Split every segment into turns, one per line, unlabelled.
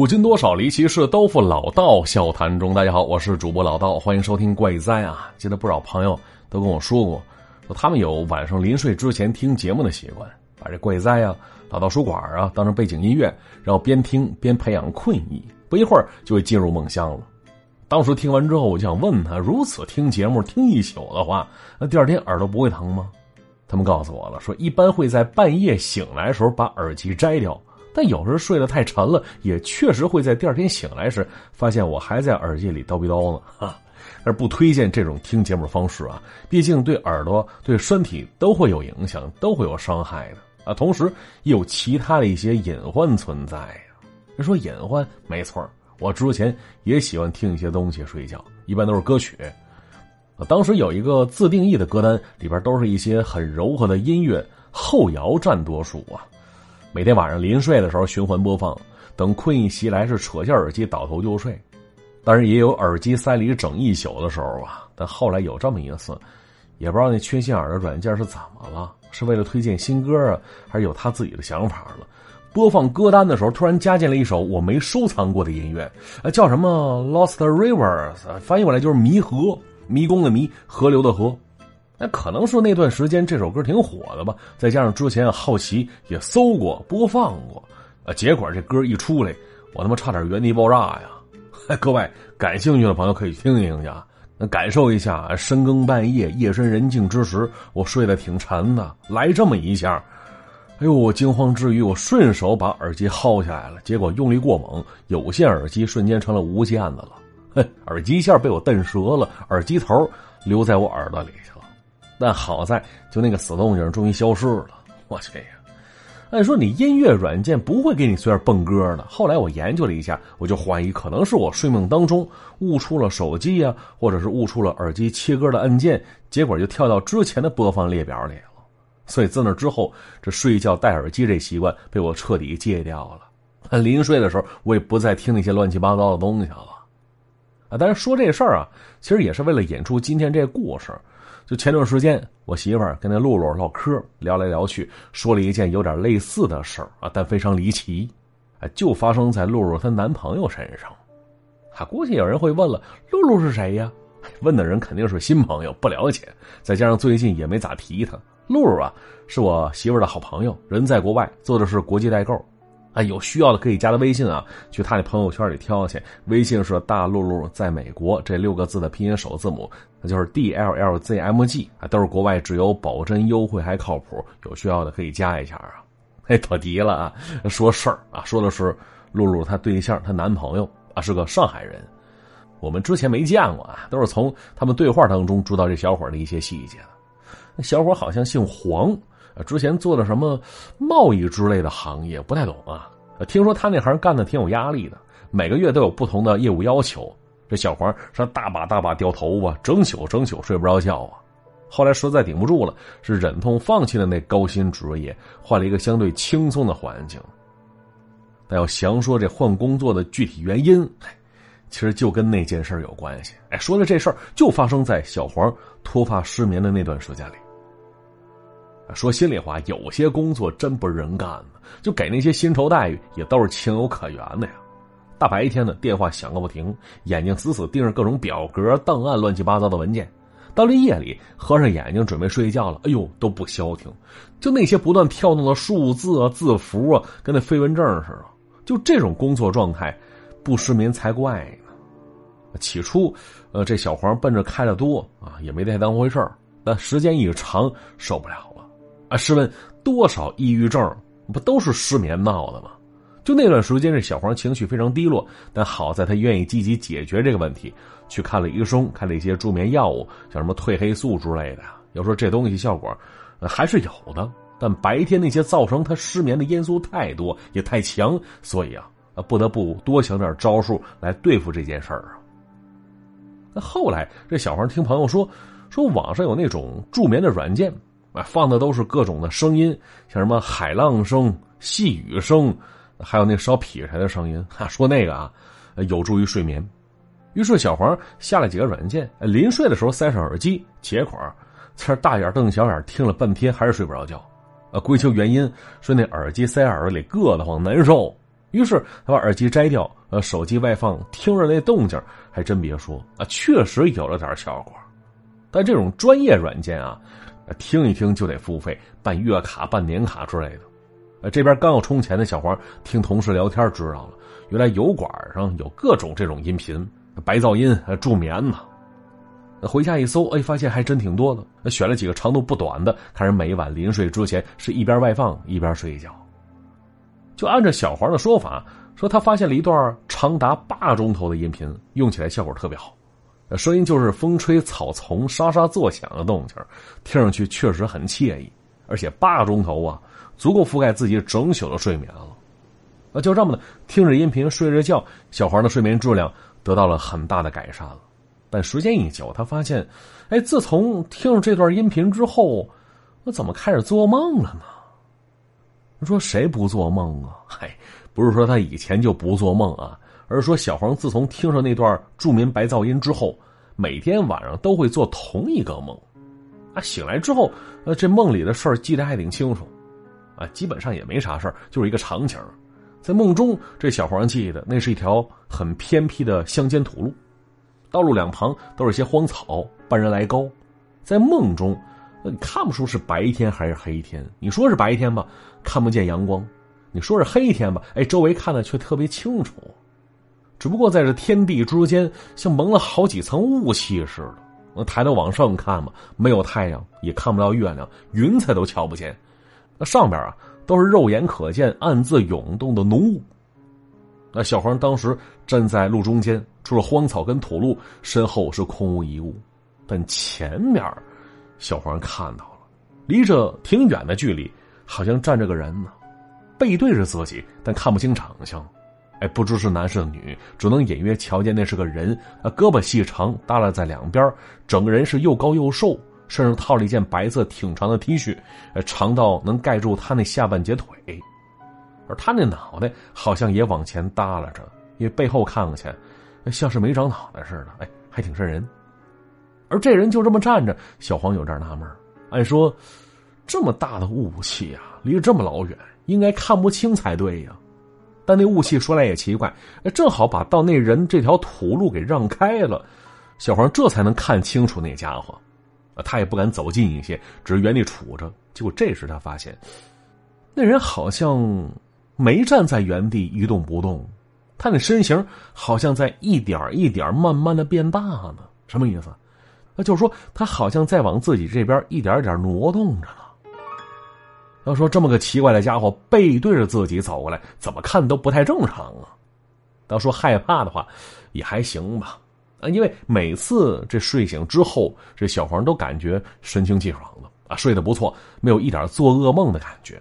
古今多少离奇事，都付老道笑谈中。大家好，我是主播老道，欢迎收听怪哉啊！记得不少朋友都跟我说过，说他们有晚上临睡之前听节目的习惯，把这怪哉啊、老道书馆啊当成背景音乐，然后边听边培养困意，不一会儿就会进入梦乡了。当时听完之后，我就想问他：如此听节目听一宿的话，那第二天耳朵不会疼吗？他们告诉我了，说一般会在半夜醒来的时候把耳机摘掉。但有时候睡得太沉了，也确实会在第二天醒来时发现我还在耳机里叨逼叨呢。哈，而不推荐这种听节目方式啊，毕竟对耳朵、对身体都会有影响，都会有伤害的啊。同时，也有其他的一些隐患存在呀。说隐患，没错我之前也喜欢听一些东西睡觉，一般都是歌曲。当时有一个自定义的歌单，里边都是一些很柔和的音乐，后摇占多数啊。每天晚上临睡的时候循环播放，等困意袭来是扯下耳机倒头就睡。当然也有耳机塞里整一宿的时候啊。但后来有这么一次，也不知道那缺心眼的软件是怎么了，是为了推荐新歌啊，还是有他自己的想法了？播放歌单的时候突然加进了一首我没收藏过的音乐，叫什么 Lost Rivers，翻译过来就是迷河，迷宫的迷，河流的河。那可能是那段时间这首歌挺火的吧，再加上之前好奇也搜过播放过，啊，结果这歌一出来，我他妈差点原地爆炸呀！各位感兴趣的朋友可以听一听去，那感受一下深更半夜、夜深人静之时，我睡得挺沉的，来这么一下，哎呦，我惊慌之余，我顺手把耳机薅下来了，结果用力过猛，有线耳机瞬间成了无线的了，嘿，耳机线被我蹬折了，耳机头留在我耳朵里去了。但好在，就那个死动静终于消失了。我去呀！按说你音乐软件不会给你随便蹦歌的。后来我研究了一下，我就怀疑可能是我睡梦当中误触了手机呀，或者是误触了耳机切歌的按键，结果就跳到之前的播放列表里了。所以自那之后，这睡觉戴耳机这习惯被我彻底戒掉了。临睡的时候，我也不再听那些乱七八糟的东西了。啊，但是说这事儿啊，其实也是为了演出今天这故事。就前段时间，我媳妇儿跟那露露唠嗑，聊来聊去，说了一件有点类似的事儿啊，但非常离奇，哎，就发生在露露她男朋友身上。还估计有人会问了，露露是谁呀？问的人肯定是新朋友，不了解。再加上最近也没咋提她。露露啊，是我媳妇儿的好朋友，人在国外，做的是国际代购。啊，有需要的可以加他微信啊，去他那朋友圈里挑去。微信是大露露在美国这六个字的拼音首字母，那就是 D L L Z M G 啊，都是国外只有保真优惠还靠谱。有需要的可以加一下啊。哎，跑题了啊，说事儿啊，说的是露露她对象她男朋友啊是个上海人，我们之前没见过啊，都是从他们对话当中知道这小伙的一些细节的。那小伙好像姓黄。之前做的什么贸易之类的行业不太懂啊。听说他那行干的挺有压力的，每个月都有不同的业务要求。这小黄是大把大把掉头发，整宿整宿睡不着觉啊。后来实在顶不住了，是忍痛放弃了那高薪职业，换了一个相对轻松的环境。但要详说这换工作的具体原因，其实就跟那件事有关系。哎，说的这事儿就发生在小黄脱发失眠的那段时间里。说心里话，有些工作真不是人干的，就给那些薪酬待遇也都是情有可原的呀。大白天的电话响个不停，眼睛死死盯着各种表格、档案、乱七八糟的文件。到了夜里，合上眼睛准备睡觉了，哎呦都不消停，就那些不断跳动的数字啊、字符啊，跟那飞蚊症似的。就这种工作状态，不失眠才怪呢。起初，呃，这小黄奔着开的多啊，也没太当回事儿。但时间一长，受不了。啊，试问多少抑郁症不都是失眠闹的吗？就那段时间，这小黄情绪非常低落，但好在他愿意积极解决这个问题，去看了医生，开了一些助眠药物，像什么褪黑素之类的。要说这东西效果还是有的，但白天那些造成他失眠的因素太多也太强，所以啊，不得不多想点招数来对付这件事儿啊。那后来这小黄听朋友说，说网上有那种助眠的软件。啊，放的都是各种的声音，像什么海浪声、细雨声，还有那烧劈柴的声音。哈，说那个啊，有助于睡眠。于是小黄下了几个软件，临睡的时候塞上耳机，结果在大眼瞪小眼听了半天，还是睡不着觉。啊，归咎原因说那耳机塞耳朵里硌得慌难受。于是他把耳机摘掉，呃，手机外放，听着那动静，还真别说啊，确实有了点效果。但这种专业软件啊，听一听就得付费，办月卡、办年卡之类的。呃，这边刚要充钱的小黄听同事聊天知道了，原来油管上有各种这种音频，白噪音、助眠嘛。回家一搜，哎，发现还真挺多的。选了几个长度不短的，开始每晚临睡之前是一边外放一边睡一觉。就按照小黄的说法，说他发现了一段长达八钟头的音频，用起来效果特别好。声音就是风吹草丛沙沙作响的动静，听上去确实很惬意。而且八个钟头啊，足够覆盖自己整宿的睡眠了。那，就这么的听着音频睡着觉，小黄的睡眠质量得到了很大的改善了。但时间一久，他发现，哎，自从听了这段音频之后，我怎么开始做梦了呢？你说谁不做梦啊？嗨，不是说他以前就不做梦啊，而是说小黄自从听上那段著名白噪音之后，每天晚上都会做同一个梦。啊，醒来之后，呃，这梦里的事儿记得还挺清楚，啊，基本上也没啥事儿，就是一个场景。在梦中，这小黄记得那是一条很偏僻的乡间土路。道路两旁都是些荒草，半人来高。在梦中，你看不出是白天还是黑天。你说是白天吧，看不见阳光；你说是黑天吧，哎，周围看的却特别清楚。只不过在这天地之间，像蒙了好几层雾气似的。我抬头往上看嘛，没有太阳，也看不到月亮，云彩都瞧不见。那上边啊，都是肉眼可见、暗自涌动的浓雾。那小黄当时站在路中间，除了荒草跟土路，身后是空无一物。但前面，小黄看到了，离着挺远的距离，好像站着个人呢，背对着自己，但看不清长相。哎，不知是男是女，只能隐约瞧见那是个人。啊，胳膊细长，耷拉在两边，整个人是又高又瘦，身上套了一件白色挺长的 T 恤，长到能盖住他那下半截腿。而他那脑袋好像也往前耷拉着，因为背后看过去，像是没长脑袋似的，哎，还挺瘆人。而这人就这么站着，小黄有点纳闷按说，这么大的雾气啊，离这么老远，应该看不清才对呀。但那雾气说来也奇怪，正好把到那人这条土路给让开了，小黄这才能看清楚那家伙。他也不敢走近一些，只是原地杵着。结果这时他发现，那人好像。没站在原地一动不动，他那身形好像在一点一点慢慢的变大呢。什么意思？那就是说他好像在往自己这边一点点挪动着呢。要说这么个奇怪的家伙背对着自己走过来，怎么看都不太正常啊。要说害怕的话，也还行吧。啊，因为每次这睡醒之后，这小黄都感觉神清气爽的啊，睡得不错，没有一点做噩梦的感觉。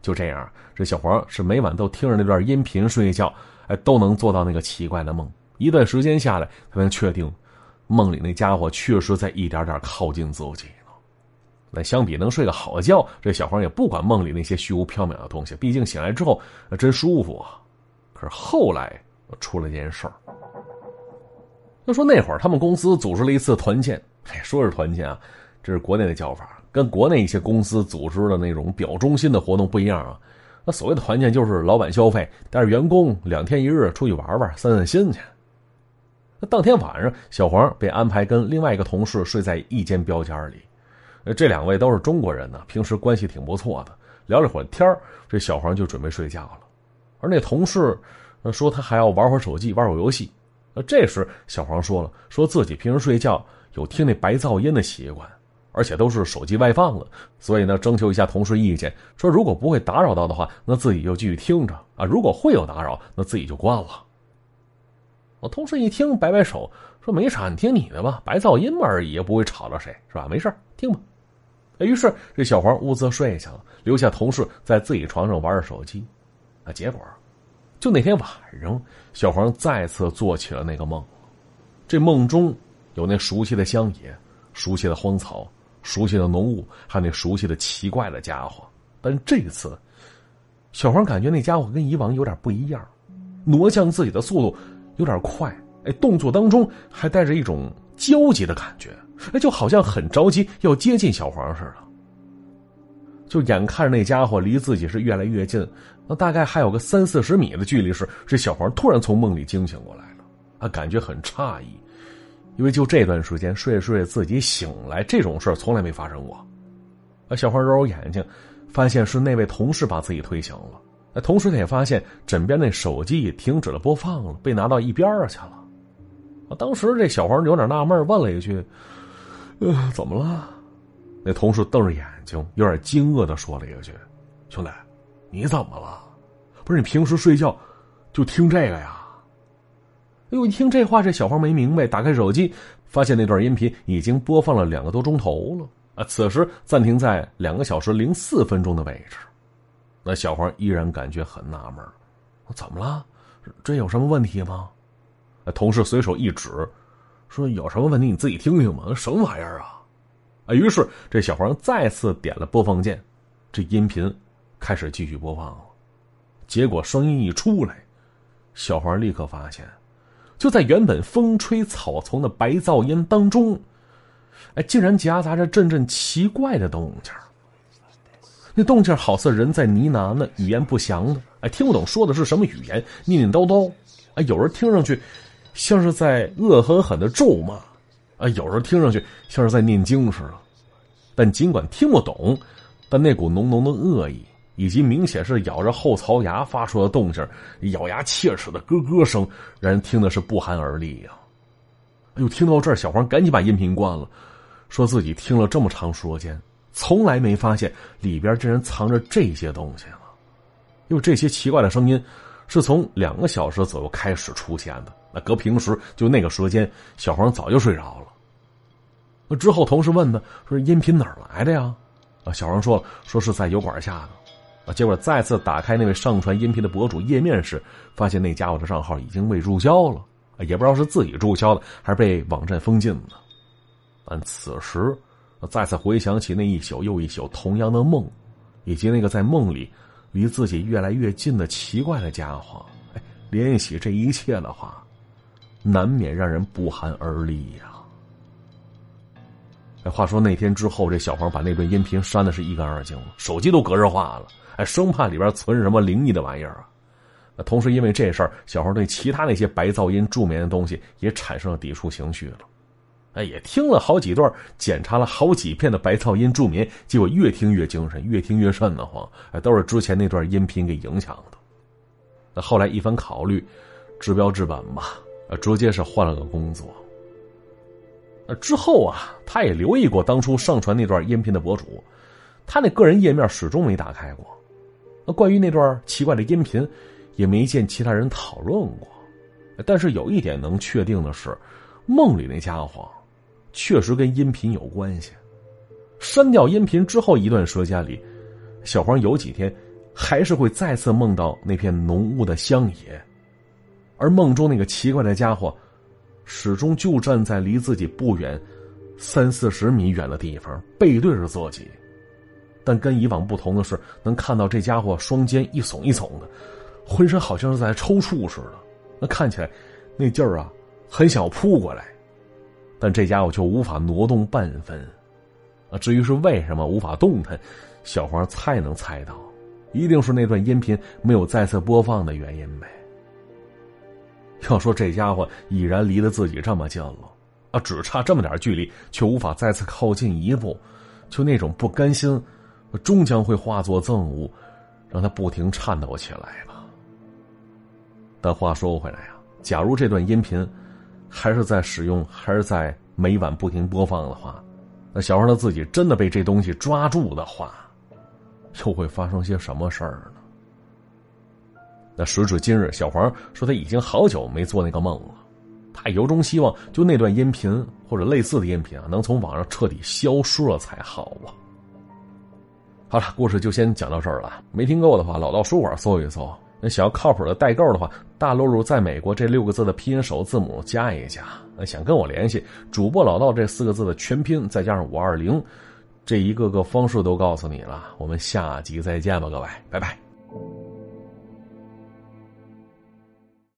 就这样，这小黄是每晚都听着那段音频睡觉，哎，都能做到那个奇怪的梦。一段时间下来，才能确定，梦里那家伙确实在一点点靠近自己。那相比能睡个好觉，这小黄也不管梦里那些虚无缥缈的东西，毕竟醒来之后真舒服啊。可是后来出了件事儿。要说那会儿他们公司组织了一次团建，哎，说是团建啊，这是国内的叫法。跟国内一些公司组织的那种表忠心的活动不一样啊，那所谓的团建就是老板消费，带着员工两天一日出去玩玩、散散心去。那当天晚上，小黄被安排跟另外一个同事睡在一间标间里。这两位都是中国人呢，平时关系挺不错的。聊了会儿天这小黄就准备睡觉了。而那同事说他还要玩会儿手机、玩会儿游戏。那这时小黄说了，说自己平时睡觉有听那白噪音的习惯。而且都是手机外放了，所以呢，征求一下同事意见，说如果不会打扰到的话，那自己就继续听着啊；如果会有打扰，那自己就关了。我同事一听，摆摆手说：“没啥，你听你的吧，白噪音嘛而已，也不会吵着谁，是吧？没事听吧。”于是这小黄兀自睡下了，留下同事在自己床上玩着手机。啊，结果就那天晚上，小黄再次做起了那个梦，这梦中有那熟悉的乡野，熟悉的荒草。熟悉的浓雾，还有那熟悉的奇怪的家伙，但这次，小黄感觉那家伙跟以往有点不一样，挪向自己的速度有点快，哎，动作当中还带着一种焦急的感觉，就好像很着急要接近小黄似的。就眼看着那家伙离自己是越来越近，那大概还有个三四十米的距离时，这小黄突然从梦里惊醒过来了，啊，感觉很诧异，因为就这段时间睡睡自己醒来，这种事从来没发生过。啊，小黄揉揉眼睛，发现是那位同事把自己推醒了。同时他也发现枕边那手机也停止了播放了，被拿到一边去了。啊，当时这小黄有点纳闷，问了一句：“呃，怎么了？”那同事瞪着眼睛，有点惊愕的说了一句：“兄弟，你怎么了？不是你平时睡觉就听这个呀？”哎呦，一听这话，这小黄没明白，打开手机，发现那段音频已经播放了两个多钟头了啊！此时暂停在两个小时零四分钟的位置。那小黄依然感觉很纳闷，怎么了？这有什么问题吗？同事随手一指，说：“有什么问题你自己听听嘛，什么玩意儿啊？”啊，于是这小黄再次点了播放键，这音频开始继续播放了。结果声音一出来，小黄立刻发现，就在原本风吹草丛的白噪音当中，哎，竟然夹杂着阵阵奇怪的动静。那动静好似人在呢喃呢，语言不详的，哎，听不懂说的是什么语言，念念叨叨，哎，有人听上去像是在恶狠狠的咒骂，啊，有时候听上去像是在念经似的。但尽管听不懂，但那股浓浓的恶意，以及明显是咬着后槽牙发出的动静，咬牙切齿的咯咯声，让人听的是不寒而栗呀。哎呦，听到这儿，小黄赶紧把音频关了，说自己听了这么长时间。从来没发现里边竟然藏着这些东西了，因为这些奇怪的声音是从两个小时左右开始出现的。那搁平时就那个时间，小黄早就睡着了。那之后，同事问他说：“音频哪儿来的呀？”啊，小黄说：“说是在油管下的。”啊，结果再次打开那位上传音频的博主页面时，发现那家伙的账号已经被注销了，也不知道是自己注销的还是被网站封禁了。但此时。再次回想起那一宿又一宿同样的梦，以及那个在梦里离自己越来越近的奇怪的家伙，哎，联系这一切的话，难免让人不寒而栗呀。哎，话说那天之后，这小黄把那段音频删的是一干二净了，手机都格式化了，哎，生怕里边存什么灵异的玩意儿啊。同时因为这事儿，小黄对其他那些白噪音助眠的东西也产生了抵触情绪了。哎，也听了好几段，检查了好几遍的白噪音助眠，结果越听越精神，越听越瘆得慌。哎，都是之前那段音频给影响的。那后来一番考虑，治标治本吧，直接是换了个工作。那之后啊，他也留意过当初上传那段音频的博主，他那个人页面始终没打开过。那关于那段奇怪的音频，也没见其他人讨论过。但是有一点能确定的是，梦里那家伙。确实跟音频有关系。删掉音频之后一段时间里，小黄有几天还是会再次梦到那片浓雾的乡野，而梦中那个奇怪的家伙，始终就站在离自己不远三四十米远的地方，背对着自己。但跟以往不同的是，能看到这家伙双肩一耸一耸的，浑身好像是在抽搐似的。那看起来，那劲儿啊，很想扑过来。但这家伙却无法挪动半分，啊！至于是为什么无法动弹，小黄猜能猜到，一定是那段音频没有再次播放的原因呗。要说这家伙已然离得自己这么近了，啊，只差这么点距离，却无法再次靠近一步，就那种不甘心，终将会化作憎恶，让他不停颤抖起来吧。但话说回来呀，假如这段音频……还是在使用，还是在每晚不停播放的话，那小王他自己真的被这东西抓住的话，又会发生些什么事儿呢？那时至今日，小黄说他已经好久没做那个梦了，他由衷希望就那段音频或者类似的音频啊，能从网上彻底消失了才好啊。好了，故事就先讲到这儿了。没听够的话，老道书馆搜一搜。那想要靠谱的代购的话，大陆入在美国这六个字的拼音首字母加一加。那想跟我联系，主播老道这四个字的全拼再加上五二零，这一个个方式都告诉你了。我们下集再见吧，各位，拜拜。